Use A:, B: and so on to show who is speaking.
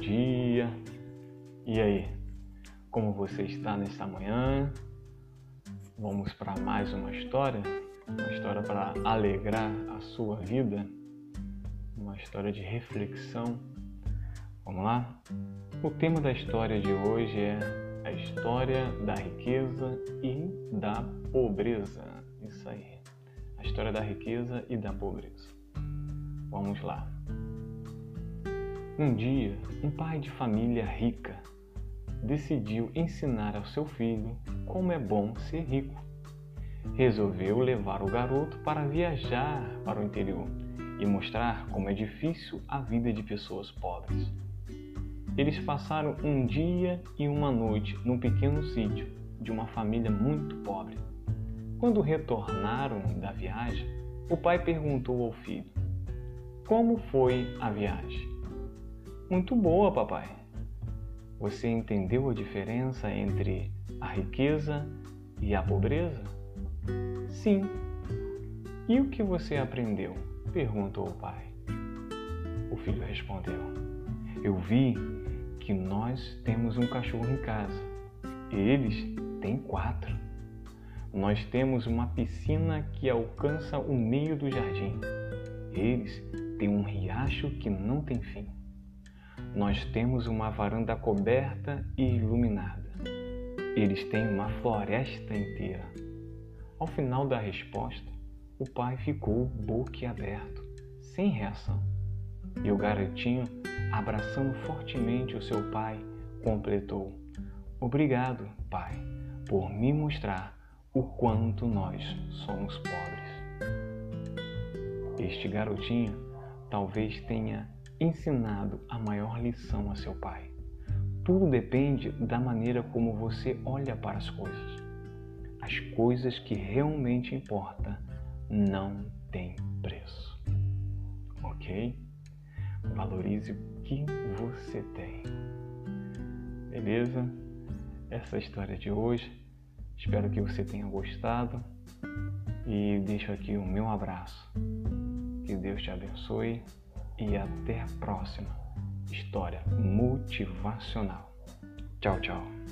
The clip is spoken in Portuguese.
A: dia. E aí, como você está nesta manhã? Vamos para mais uma história? Uma história para alegrar a sua vida? Uma história de reflexão? Vamos lá? O tema da história de hoje é a história da riqueza e da pobreza. Isso aí. A história da riqueza e da pobreza. Vamos lá. Um dia, um pai de família rica decidiu ensinar ao seu filho como é bom ser rico. Resolveu levar o garoto para viajar para o interior e mostrar como é difícil a vida de pessoas pobres. Eles passaram um dia e uma noite num pequeno sítio de uma família muito pobre. Quando retornaram da viagem, o pai perguntou ao filho: Como foi a viagem? Muito boa, papai. Você entendeu a diferença entre a riqueza e a pobreza? Sim. E o que você aprendeu? perguntou o pai. O filho respondeu: Eu vi que nós temos um cachorro em casa. Eles têm quatro. Nós temos uma piscina que alcança o meio do jardim. Eles têm um riacho que não tem fim nós temos uma varanda coberta e iluminada. Eles têm uma floresta inteira. Ao final da resposta, o pai ficou boquiaberto, sem reação. E o garotinho, abraçando fortemente o seu pai, completou: Obrigado, pai, por me mostrar o quanto nós somos pobres. Este garotinho talvez tenha ensinado a maior lição a seu pai. Tudo depende da maneira como você olha para as coisas. As coisas que realmente importam não têm preço. Ok? Valorize o que você tem. Beleza? Essa é a história de hoje. Espero que você tenha gostado e deixo aqui o meu abraço. Que Deus te abençoe e até a próxima história motivacional. Tchau, tchau.